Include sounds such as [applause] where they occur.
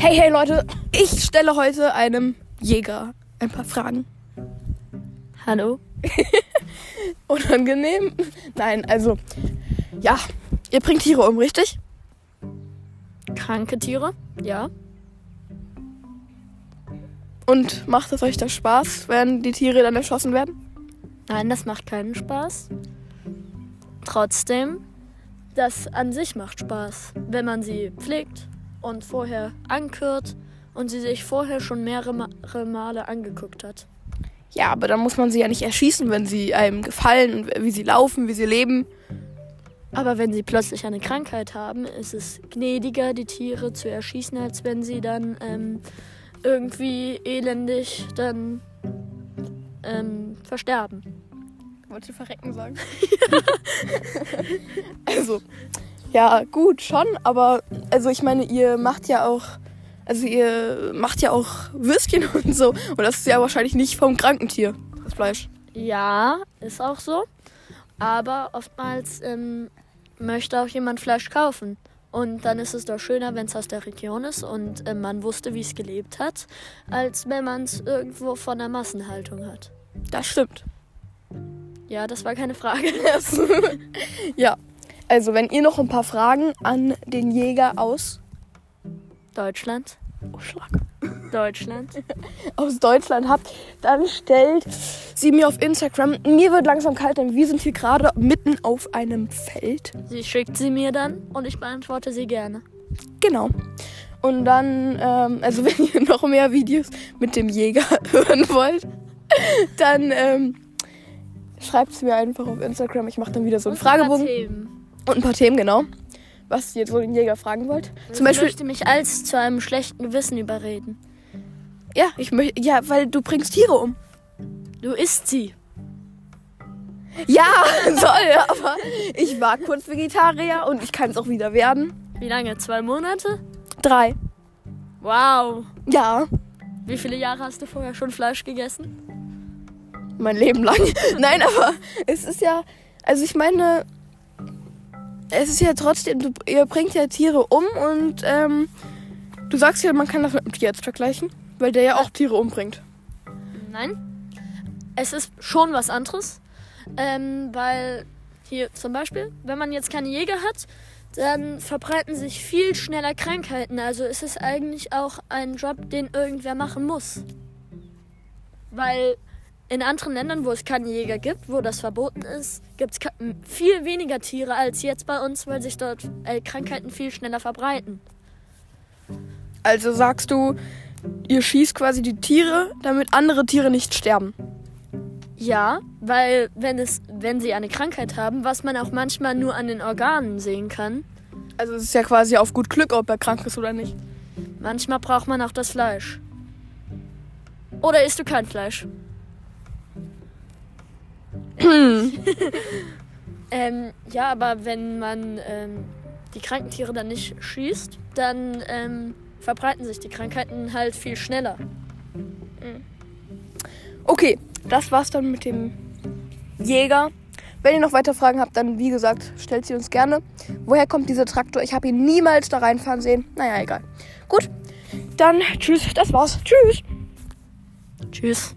Hey, hey Leute, ich stelle heute einem Jäger ein paar Fragen. Hallo? [laughs] Unangenehm? Nein, also, ja, ihr bringt Tiere um, richtig? Kranke Tiere? Ja. Und macht es euch da Spaß, wenn die Tiere dann erschossen werden? Nein, das macht keinen Spaß. Trotzdem, das an sich macht Spaß, wenn man sie pflegt und vorher ankürt und sie sich vorher schon mehrere Male angeguckt hat. Ja, aber dann muss man sie ja nicht erschießen, wenn sie einem gefallen, wie sie laufen, wie sie leben. Aber wenn sie plötzlich eine Krankheit haben, ist es gnädiger, die Tiere zu erschießen, als wenn sie dann ähm, irgendwie elendig dann ähm, versterben. Wolltest du verrecken sagen? [laughs] also, ja, gut, schon, aber also ich meine, ihr macht ja auch, also ihr macht ja auch Würstchen [laughs] und so. Und das ist ja wahrscheinlich nicht vom Krankentier, das Fleisch. Ja, ist auch so. Aber oftmals ähm, möchte auch jemand Fleisch kaufen. Und dann ist es doch schöner, wenn es aus der Region ist und äh, man wusste, wie es gelebt hat, als wenn man es irgendwo von der Massenhaltung hat. Das stimmt. Ja, das war keine Frage. [laughs] ja, also wenn ihr noch ein paar Fragen an den Jäger aus Deutschland. Oh, Schlag. Deutschland. [laughs] aus Deutschland habt, dann stellt sie mir auf Instagram. Mir wird langsam kalt, denn wir sind hier gerade mitten auf einem Feld. Sie schickt sie mir dann und ich beantworte sie gerne. Genau. Und dann, ähm, also [laughs] wenn ihr noch mehr Videos mit dem Jäger [laughs] hören wollt, dann ähm, schreibt es mir einfach auf Instagram. Ich mache dann wieder so einen Fragebogen. Und ein paar Themen, genau was ihr so den Jäger fragen wollt. Zum Beispiel. Ich möchte mich als zu einem schlechten Gewissen überreden. Ja, ich möchte. Ja, weil du bringst Tiere um. Du isst sie. Ja, [laughs] soll, aber ich war kurz Vegetarier und ich kann es auch wieder werden. Wie lange? Zwei Monate? Drei. Wow. Ja. Wie viele Jahre hast du vorher schon Fleisch gegessen? Mein Leben lang. [laughs] Nein, aber es ist ja. Also ich meine, es ist ja trotzdem, du, ihr bringt ja Tiere um und ähm, du sagst ja, man kann das mit einem Tierarzt vergleichen, weil der ja auch Tiere umbringt. Nein, es ist schon was anderes, ähm, weil hier zum Beispiel, wenn man jetzt keine Jäger hat, dann verbreiten sich viel schneller Krankheiten. Also ist es eigentlich auch ein Job, den irgendwer machen muss. Weil in anderen Ländern, wo es keine Jäger gibt, wo das verboten ist, gibt es viel weniger Tiere als jetzt bei uns, weil sich dort äh, Krankheiten viel schneller verbreiten. Also sagst du, ihr schießt quasi die Tiere, damit andere Tiere nicht sterben? Ja, weil wenn es, wenn sie eine Krankheit haben, was man auch manchmal nur an den Organen sehen kann. Also es ist ja quasi auf gut Glück, ob er krank ist oder nicht. Manchmal braucht man auch das Fleisch. Oder isst du kein Fleisch? [clears throat] ähm, ja, aber wenn man ähm, die kranken Tiere dann nicht schießt, dann ähm, verbreiten sich die Krankheiten halt viel schneller. Okay, das war's dann mit dem Jäger. Wenn ihr noch weitere Fragen habt, dann wie gesagt, stellt sie uns gerne. Woher kommt dieser Traktor? Ich habe ihn niemals da reinfahren sehen. Naja, egal. Gut, dann tschüss, das war's. Tschüss. Tschüss.